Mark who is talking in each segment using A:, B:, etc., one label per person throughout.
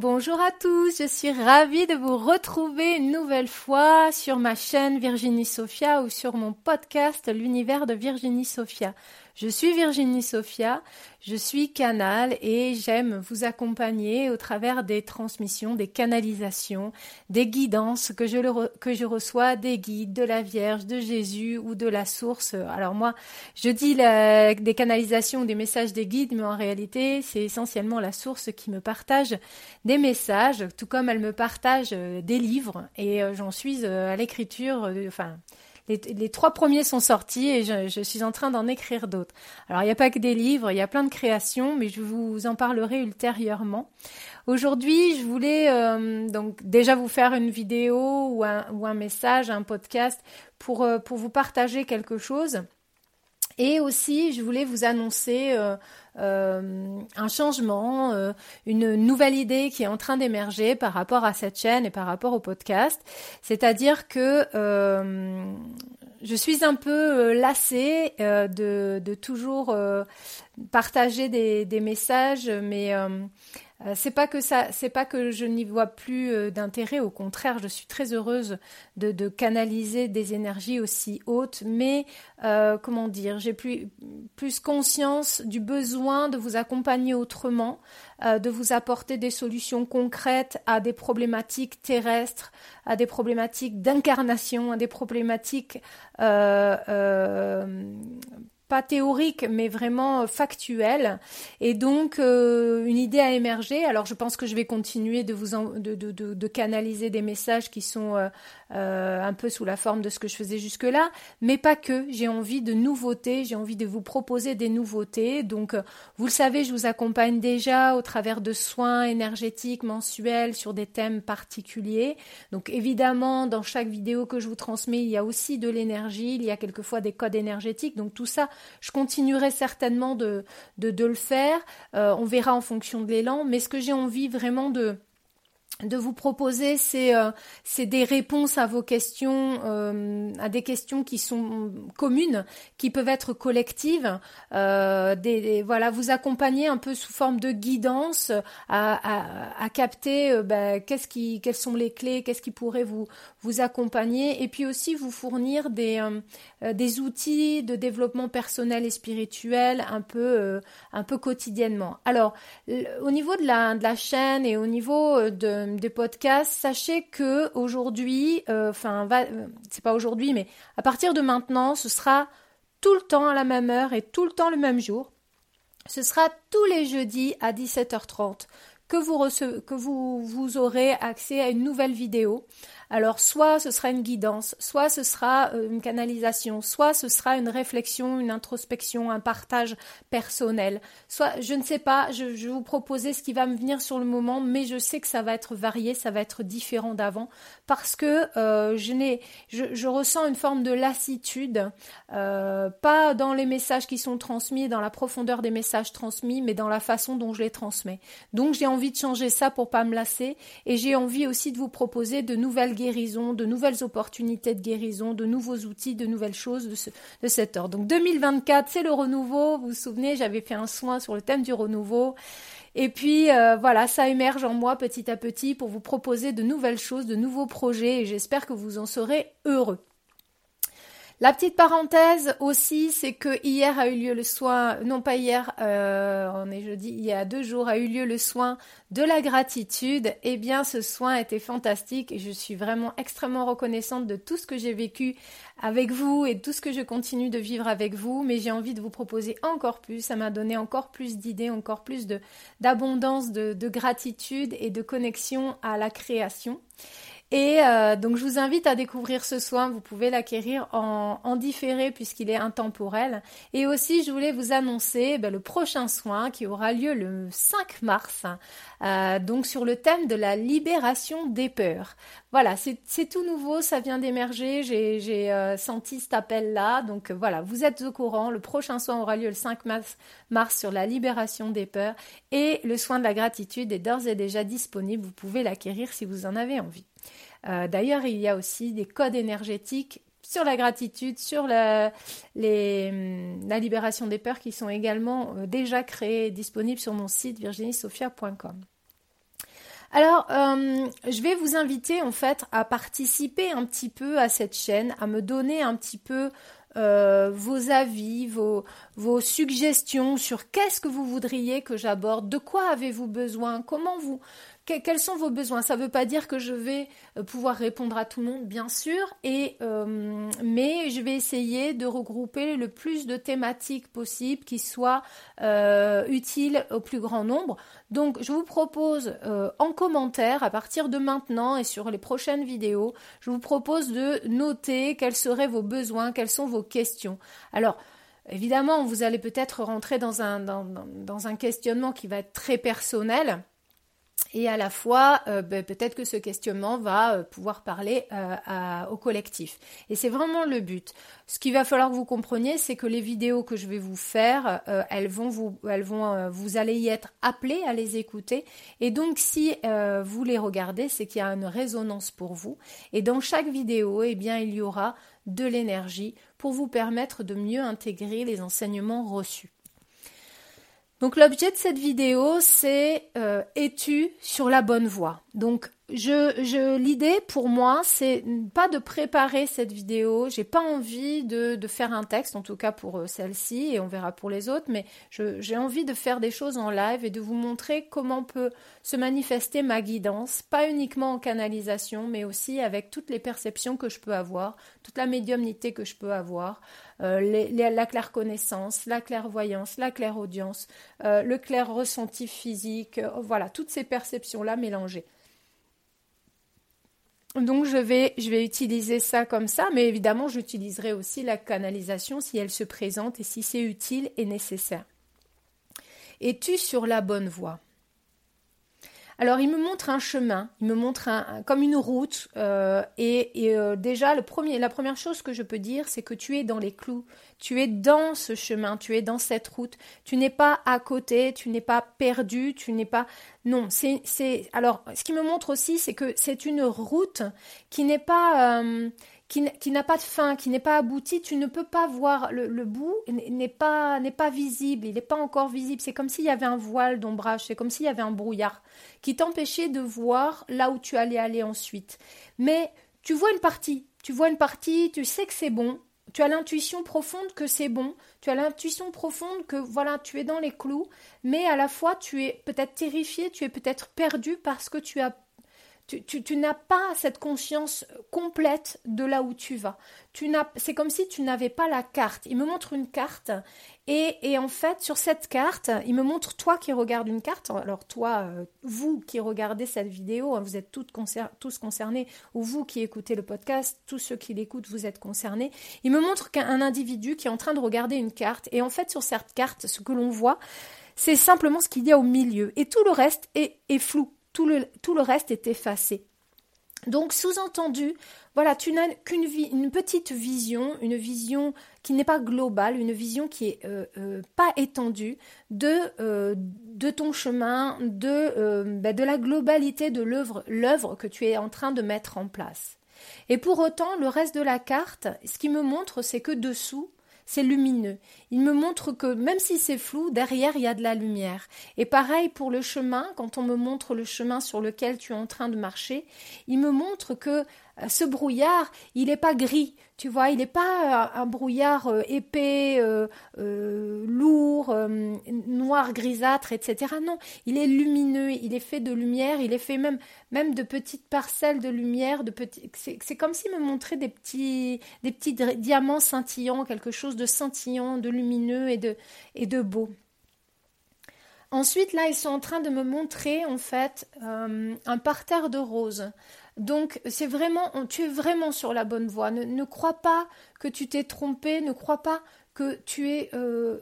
A: Bonjour à tous, je suis ravie de vous retrouver une nouvelle fois sur ma chaîne Virginie Sophia ou sur mon podcast L'univers de Virginie Sophia. Je suis Virginie Sophia, je suis canal et j'aime vous accompagner au travers des transmissions, des canalisations, des guidances que je, reçois des guides de la Vierge, de Jésus ou de la source. Alors moi, je dis des canalisations des messages des guides, mais en réalité, c'est essentiellement la source qui me partage des messages, tout comme elle me partage euh, des livres et euh, j'en suis euh, à l'écriture, enfin les, trois premiers sont sortis et je, suis en train d'en écrire d'autres. Alors il n'y a pas que des livres, il y a plein de créations, mais je vous en parlerai ultérieurement. Aujourd'hui, je voulais euh, donc déjà vous faire une vidéo ou un, message, un podcast pour, euh, pour vous partager quelque chose. Et aussi, je voulais vous annoncer euh, un changement, une nouvelle idée qui est en train d'émerger par rapport à cette chaîne et par rapport au podcast. C'est-à-dire que je suis un peu euh, lassée euh, de, de, toujours euh, partager des, des, messages, mais euh, c'est pas que ça, c'est pas que je n'y vois plus euh, d'intérêt. Au contraire, je suis très heureuse de, de canaliser des énergies aussi hautes. Mais euh, comment dire, j'ai plus plus conscience du besoin de vous accompagner autrement, de vous apporter des solutions concrètes à des problématiques terrestres, à des problématiques d'incarnation, à des problématiques pas théorique, mais vraiment euh, factuel. Et donc, euh, une idée a émergé. Alors, je pense que je vais continuer de vous de, de, de, canaliser des messages qui sont euh, euh, un peu sous la forme de ce que je faisais jusque-là, mais pas que. J'ai envie de nouveautés, j'ai envie de vous proposer des nouveautés. Donc, euh, vous le savez, je vous accompagne déjà au travers de soins énergétiques mensuels sur des thèmes particuliers. Donc, évidemment, dans chaque vidéo que je vous transmets, il y a aussi de l'énergie, il y a quelquefois des codes énergétiques. Donc, tout ça, je continuerai certainement de, le faire. Euh, on verra en fonction de l'élan. Mais ce que j'ai envie vraiment de de vous proposer, c'est euh, des réponses à vos questions, euh, à des questions qui sont communes, qui peuvent être collectives, euh, des, voilà, vous accompagner un peu sous forme de guidance à, à, capter euh, ben, qu'est-ce qui, quelles sont les clés, qu'est-ce qui pourrait vous vous accompagner, et puis aussi vous fournir des des outils de développement personnel et spirituel un peu un peu quotidiennement. Alors, au niveau de la de la chaîne et au niveau de des podcasts, sachez que aujourd'hui, euh, enfin, euh, c'est pas aujourd'hui, mais à partir de maintenant, ce sera tout le temps à la même heure et tout le temps le même jour. Ce sera tous les jeudis à 17h30 que vous, que vous, vous aurez accès à une nouvelle vidéo alors soit ce sera une guidance, soit ce sera euh, une canalisation, soit ce sera une réflexion, une introspection, un partage personnel. Soit je ne sais pas, je, vais vous proposer ce qui va me venir sur le moment, mais je sais que ça va être varié, ça va être différent d'avant parce que euh, je, je, ressens une forme de lassitude, euh, pas dans les messages qui sont transmis, dans la profondeur des messages transmis, mais dans la façon dont je les transmets. Donc j'ai de changer ça pour pas me lasser et j'ai envie aussi de vous proposer de nouvelles guérison, de nouvelles opportunités de guérison, de nouveaux outils, de nouvelles choses de, ce, de cet ordre. Donc 2024, c'est le renouveau. Vous vous souvenez, j'avais fait un soin sur le thème du renouveau. Et puis euh, voilà, ça émerge en moi petit à petit pour vous proposer de nouvelles choses, de nouveaux projets et j'espère que vous en serez heureux. La petite parenthèse aussi, c'est que hier a eu lieu le soin, non pas hier, euh, on est jeudi, il y a deux jours a eu lieu le soin de la gratitude. Eh bien, ce soin était fantastique et je suis vraiment extrêmement reconnaissante de tout ce que j'ai vécu avec vous et tout ce que je continue de vivre avec vous. Mais j'ai envie de vous proposer encore plus. Ça m'a donné encore plus d'idées, encore plus de d'abondance, de, de gratitude et de connexion à la création. Et euh, donc je vous invite à découvrir ce soin. Vous pouvez l'acquérir en, en, différé puisqu'il est intemporel. Et aussi, je voulais vous annoncer ben, le prochain soin qui aura lieu le 5 mars, euh, donc sur le thème de la libération des peurs. Voilà, c'est tout nouveau, ça vient d'émerger. J'ai euh, senti cet appel-là. Donc voilà, vous êtes au courant. Le prochain soin aura lieu le 5 mars, mars sur la libération des peurs. Et le soin de la gratitude est d'ores et déjà disponible. Vous pouvez l'acquérir si vous en avez envie. Euh, d'ailleurs, il y a aussi des codes énergétiques sur la gratitude, sur la, libération des peurs qui sont également euh, déjà créés disponibles sur mon site virginiesophia.com. Alors, euh, je vais vous inviter en fait à participer un petit peu à cette chaîne, à me donner un petit peu vos avis, vos suggestions sur qu'est-ce que vous voudriez que j'aborde, de quoi avez-vous besoin, comment vous, quels sont vos besoins? Ça ne veut pas dire que je vais euh, pouvoir répondre à tout le monde, bien sûr, euh, mais je vais essayer de regrouper le plus de thématiques possibles qui soient euh, utiles au plus grand nombre. Donc, je vous propose en commentaire, à partir de maintenant et sur les prochaines vidéos, je vous propose de noter quels seraient vos besoins, quelles sont vos questions. Alors, évidemment, vous allez peut-être rentrer dans un, dans un questionnement qui va être très personnel et à la fois, euh, ben, peut-être que ce questionnement va euh, pouvoir parler euh, au collectif. Et c'est vraiment le but. Ce qu'il va falloir que vous compreniez, c'est que les vidéos que je vais vous faire, elles vont vous, elles vont, vous allez y être appelés à les écouter. Et donc, si vous les regardez, c'est qu'il y a une résonance pour vous. Et dans chaque vidéo, eh bien, il y aura de l'énergie pour vous permettre de mieux intégrer les enseignements reçus. Donc l'objet de cette vidéo, c'est euh, es-tu sur la bonne voie? Donc l'idée pour moi, c'est pas de préparer cette vidéo. J'ai pas envie de, faire un texte, en tout cas pour euh, celle-ci, et on verra pour les autres. Mais j'ai envie de faire des choses en live et de vous montrer comment peut se manifester ma guidance, pas uniquement en canalisation, mais aussi avec toutes les perceptions que je peux avoir, toute la médiumnité que je peux avoir, euh, la claire connaissance, la clairvoyance, la clairaudience, euh, le clair ressenti physique, euh, voilà, toutes ces perceptions-là mélangées. Donc je vais, utiliser ça comme ça, mais évidemment j'utiliserai aussi la canalisation si elle se présente et si c'est utile et nécessaire. Es-tu sur la bonne voie? Alors il me montre un chemin, il me montre un, comme une route, euh, et, euh, déjà le premier, la première chose que je peux dire, c'est que tu es dans les clous, tu es dans ce chemin, tu es dans cette route, tu n'es pas à côté, tu n'es pas perdu, tu n'es pas non, c'est alors ce qui me montre aussi, c'est que c'est une route qui n'est pas euh, qui, n'a pas de fin, qui n'est pas abouti, tu ne peux pas voir le, bout n'est pas n'est pas visible, il n'est pas encore visible. C'est comme s'il y avait un voile d'ombrage, c'est comme s'il y avait un brouillard qui t'empêchait de voir là où tu allais aller ensuite. Mais tu vois une partie, tu vois une partie, tu sais que c'est bon, tu as l'intuition profonde que c'est bon, tu as l'intuition profonde que voilà, tu es dans les clous, mais à la fois tu es peut-être terrifié, tu es peut-être perdu parce que tu as tu, n'as pas cette conscience complète de là où tu vas. Tu n'as, c'est comme si tu n'avais pas la carte. Il me montre une carte et, en fait, sur cette carte, il me montre toi qui regardes une carte. Alors toi, euh, vous qui regardez cette vidéo, hein, vous êtes tous concernés, ou vous qui écoutez le podcast, tous ceux qui l'écoutent, vous êtes concernés. Il me montre qu'un individu qui est en train de regarder une carte et en fait, sur cette carte, ce que l'on voit, c'est simplement ce qu'il y a au milieu et tout le reste est flou tout le, reste est effacé. Donc, sous-entendu, voilà, tu n'as qu'une une petite vision, une vision qui n'est pas globale, une vision qui est euh, euh, pas étendue de, euh, de ton chemin, de, ben, de la globalité de l'œuvre, l'œuvre que tu es en train de mettre en place. Et pour autant, le reste de la carte, ce qui me montre, c'est que dessous, c'est lumineux. Il me montre que même si c'est flou, derrière il y a de la lumière. Et pareil pour le chemin, quand on me montre le chemin sur lequel tu es en train de marcher, il me montre que euh, ce brouillard, il n'est pas gris, tu vois, il n'est pas euh, un brouillard euh, épais, lourd, noir, grisâtre, etc. Non, il est lumineux, il est fait de lumière, il est fait même, de petites parcelles de lumière, de petits. C'est comme s'il me montrait des petits, des petits diamants scintillants, quelque chose de scintillant, de lumineux et de, et de beau. Ensuite, là, ils sont en train de me montrer en fait euh, un parterre de roses. Donc, c'est vraiment, tu es vraiment sur la bonne voie. Ne, crois pas que tu t'es trompé, ne crois pas que tu es, euh,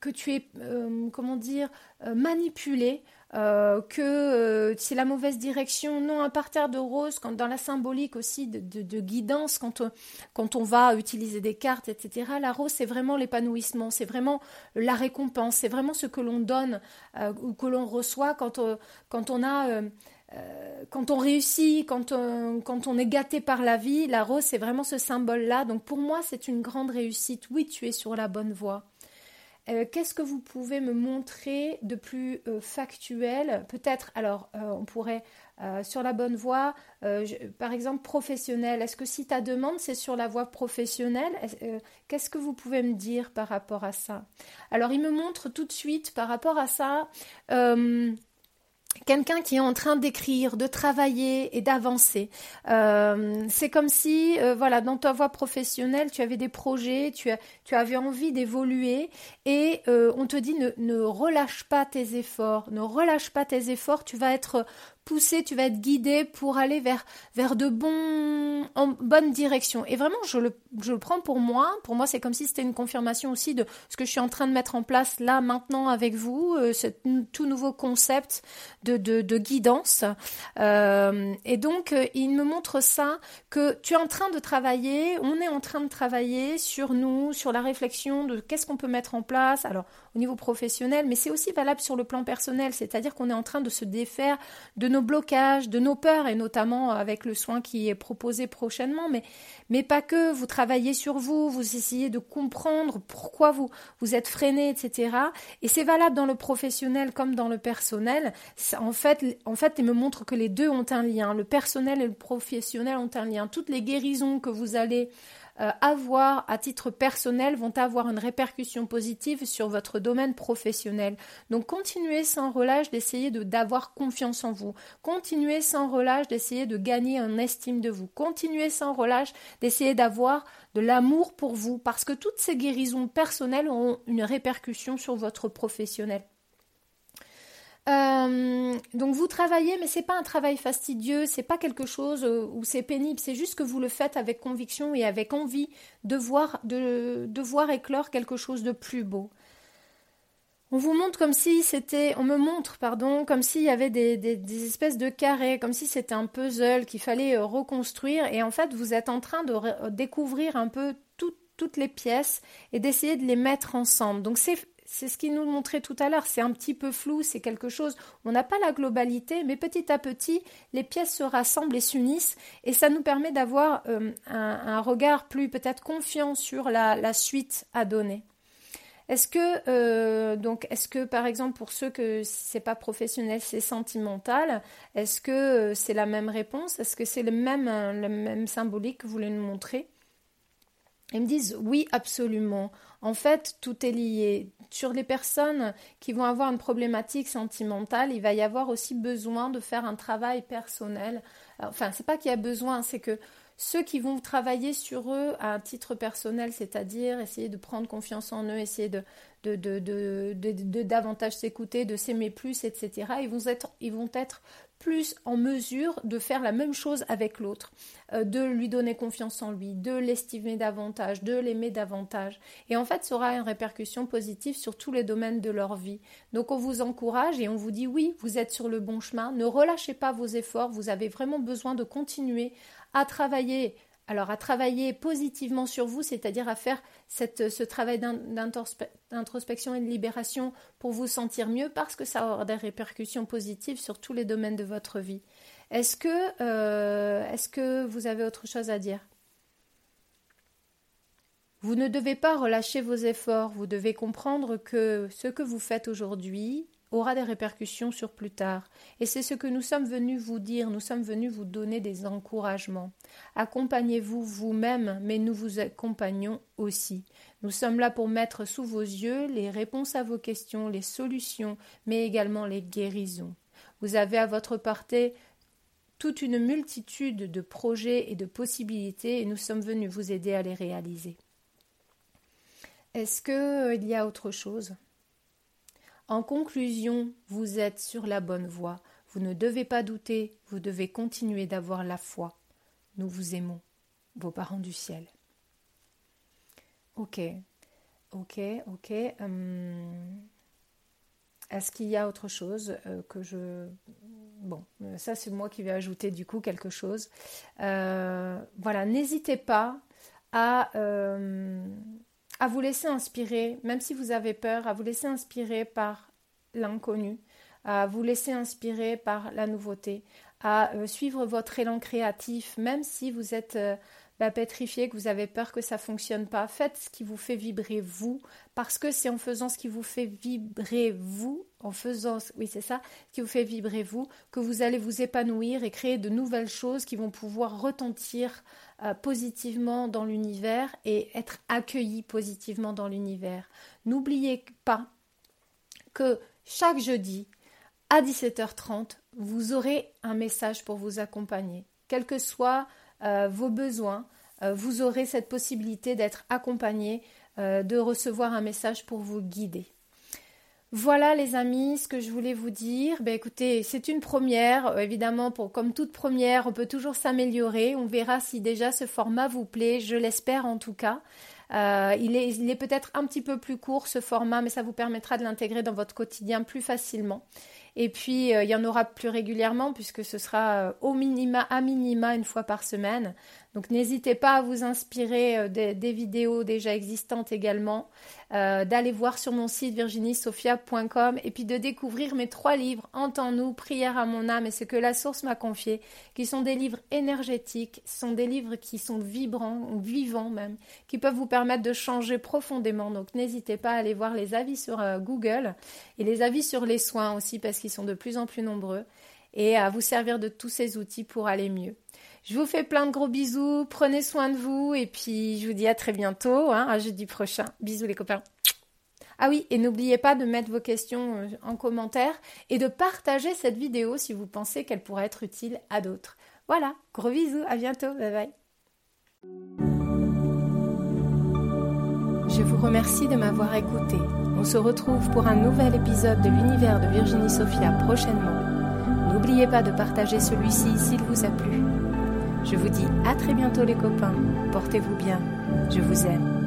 A: que tu es, euh, comment dire, manipulé. Euh, que euh, c'est la mauvaise direction. Non, un parterre de roses, quand, dans la symbolique aussi de, guidance, quand on, quand on va utiliser des cartes, etc. La rose, c'est vraiment l'épanouissement, c'est vraiment la récompense, c'est vraiment ce que l'on donne euh, ou que l'on reçoit quand, on, quand on a... quand on réussit, quand on, quand on est gâté par la vie, la rose, c'est vraiment ce symbole-là. Donc pour moi, c'est une grande réussite. Oui, tu es sur la bonne voie. Euh, qu'est-ce que vous pouvez me montrer de plus euh, factuel? Peut-être, alors, euh, on pourrait, sur la bonne voie, par exemple, professionnelle. Est-ce que si ta demande, c'est sur la voie professionnelle, qu'est-ce que vous pouvez me dire par rapport à ça? Alors, il me montre tout de suite, par rapport à ça, quelqu'un qui est en train d'écrire, de travailler et d'avancer. Euh, c'est comme si, euh, voilà, dans ta voie professionnelle, tu avais des projets, tu, avais envie d'évoluer et euh, on te dit ne relâche pas tes efforts, ne relâche pas tes efforts, tu vas être tu vas être guidé pour aller vers, vers de bons, en bonne direction. Et vraiment, je le, je le prends pour moi. Pour moi, c'est comme si c'était une confirmation aussi de ce que je suis en train de mettre en place là, maintenant, avec vous, euh, ce tout nouveau concept de, de, de guidance. Euh, et donc, euh, il me montre ça, que tu es en train de travailler, on est en train de travailler sur nous, sur la réflexion de qu'est-ce qu'on peut mettre en place. Alors, au niveau professionnel, mais c'est aussi valable sur le plan personnel, c'est-à-dire qu'on est en train de se défaire de nos blocages, de nos peurs, et notamment avec le soin qui est proposé prochainement, mais, mais pas que, vous travaillez sur vous, vous essayez de comprendre pourquoi vous, vous êtes freiné, etc. Et c'est valable dans le professionnel comme dans le personnel. En fait, en fait, il me montre que les deux ont un lien, le personnel et le professionnel ont un lien. Toutes les guérisons que vous allez euh, avoir à titre personnel vont avoir une répercussion positive sur votre domaine professionnel. Donc continuez sans relâche d'essayer d'avoir confiance en vous. Continuez sans relâche d'essayer de gagner en estime de vous. Continuez sans relâche d'essayer d'avoir de l'amour pour vous parce que toutes ces guérisons personnelles ont une répercussion sur votre professionnel. Euh, donc vous travaillez, mais c'est pas un travail fastidieux, c'est pas quelque chose euh, où c'est pénible, c'est juste que vous le faites avec conviction et avec envie de voir, de, voir éclore quelque chose de plus beau. On vous montre comme si c'était, on me montre, pardon, comme s'il y avait des, des, espèces de carrés, comme si c'était un puzzle qu'il fallait euh, reconstruire. Et en fait, vous êtes en train de découvrir un peu toutes les pièces et d'essayer de les mettre ensemble. Donc c'est c'est ce qu'il nous montrait tout à l'heure, c'est un petit peu flou, c'est quelque chose, on n'a pas la globalité, mais petit à petit, les pièces se rassemblent et s'unissent, et ça nous permet d'avoir euh, un, regard plus peut-être confiant sur la, suite à donner. Est-ce que euh, est-ce que par exemple pour ceux que c'est pas professionnel, c'est sentimental, est-ce que euh, c'est la même réponse? Est-ce que c'est le même le même symbolique que vous voulez nous montrer? Ils me disent oui absolument. En fait, tout est lié. Sur les personnes qui vont avoir une problématique sentimentale, il va y avoir aussi besoin de faire un travail personnel. Enfin, c'est pas qu'il y a besoin, c'est que ceux qui vont travailler sur eux à un titre personnel, c'est-à-dire essayer de prendre confiance en eux, essayer de, davantage s'écouter, de s'aimer plus, etc., ils vont être plus en mesure de faire la même chose avec l'autre, euh, de lui donner confiance en lui, de l'estimer davantage, de l'aimer davantage. Et en fait, ça aura une répercussion positive sur tous les domaines de leur vie. Donc on vous encourage et on vous dit oui, vous êtes sur le bon chemin, ne relâchez pas vos efforts, vous avez vraiment besoin de continuer à travailler alors à travailler positivement sur vous, c'est-à-dire à faire ce travail d'introspection et de libération pour vous sentir mieux parce que ça aura des répercussions positives sur tous les domaines de votre vie. Est-ce que, euh, vous avez autre chose à dire? Vous ne devez pas relâcher vos efforts, vous devez comprendre que ce que vous faites aujourd'hui aura des répercussions sur plus tard. Et c'est ce que nous sommes venus vous dire, nous sommes venus vous donner des encouragements. Accompagnez-vous vous-même, mais nous vous accompagnons aussi. Nous sommes là pour mettre sous vos yeux les réponses à vos questions, les solutions, mais également les guérisons. Vous avez à votre portée toute une multitude de projets et de possibilités et nous sommes venus vous aider à les réaliser. Est-ce qu'il y a autre chose? En conclusion, vous êtes sur la bonne voie. Vous ne devez pas douter, vous devez continuer d'avoir la foi. Nous vous aimons, vos parents du ciel. Ok, ok, ok. Hum, est-ce qu'il y a autre chose euh, que je... Bon, euh, ça c'est moi qui vais ajouter du coup quelque chose. Euh, voilà, n'hésitez pas à, à vous laisser inspirer, même si vous avez peur, à vous laisser inspirer par l'inconnu, à vous laisser inspirer par la nouveauté, à suivre votre élan créatif, même si vous êtes pétrifié, que vous avez peur que ça fonctionne pas. Faites ce qui vous fait vibrer vous, parce que c'est en faisant ce qui vous fait vibrer vous, en faisant, oui c'est ça, ce qui vous fait vibrer vous, que vous allez vous épanouir et créer de nouvelles choses qui vont pouvoir retentir euh, positivement dans l'univers et être accueillis positivement dans l'univers. N'oubliez pas que chaque jeudi à 17h30, vous aurez un message pour vous accompagner, quel que soit euh, vos besoins, euh, vous aurez cette possibilité d'être accompagné, euh, de recevoir un message pour vous guider. Voilà les amis, ce que je voulais vous dire. Ben écoutez, c'est une première. Évidemment, pour, comme toute première, on peut toujours s'améliorer. On verra si déjà ce format vous plaît. Je l'espère en tout cas. il est peut-être un petit peu plus court ce format, mais ça vous permettra de l'intégrer dans votre quotidien plus facilement. Et puis, euh, il y en aura plus régulièrement puisque ce sera euh, au minima, à minima une fois par semaine. Donc n'hésitez pas à vous inspirer euh, des, vidéos déjà existantes également, d'aller voir sur mon site virginiesophia.com et puis de découvrir mes trois livres Entends-nous, Prière à mon âme et ce que la source m'a confié, qui sont des livres énergétiques, sont des livres qui sont vibrants, vivants même, qui peuvent vous permettre de changer profondément. Donc n'hésitez pas à aller voir les avis sur Google et les avis sur les soins aussi parce qu'ils sont de plus en plus nombreux et à vous servir de tous ces outils pour aller mieux. Je vous fais plein de gros bisous, prenez soin de vous et puis je vous dis à très bientôt, hein, à jeudi prochain. Bisous les copains. Ah oui, et n'oubliez pas de mettre vos questions euh, en commentaire et de partager cette vidéo si vous pensez qu'elle pourrait être utile à d'autres. Voilà, gros bisous, à bientôt, bye bye. Je vous remercie de m'avoir écouté. On se retrouve pour un nouvel épisode de l'univers de Virginie Sophia prochainement. N'oubliez pas de partager celui-ci s'il vous a plu. Je vous dis à très bientôt les copains. Portez-vous bien. Je vous aime.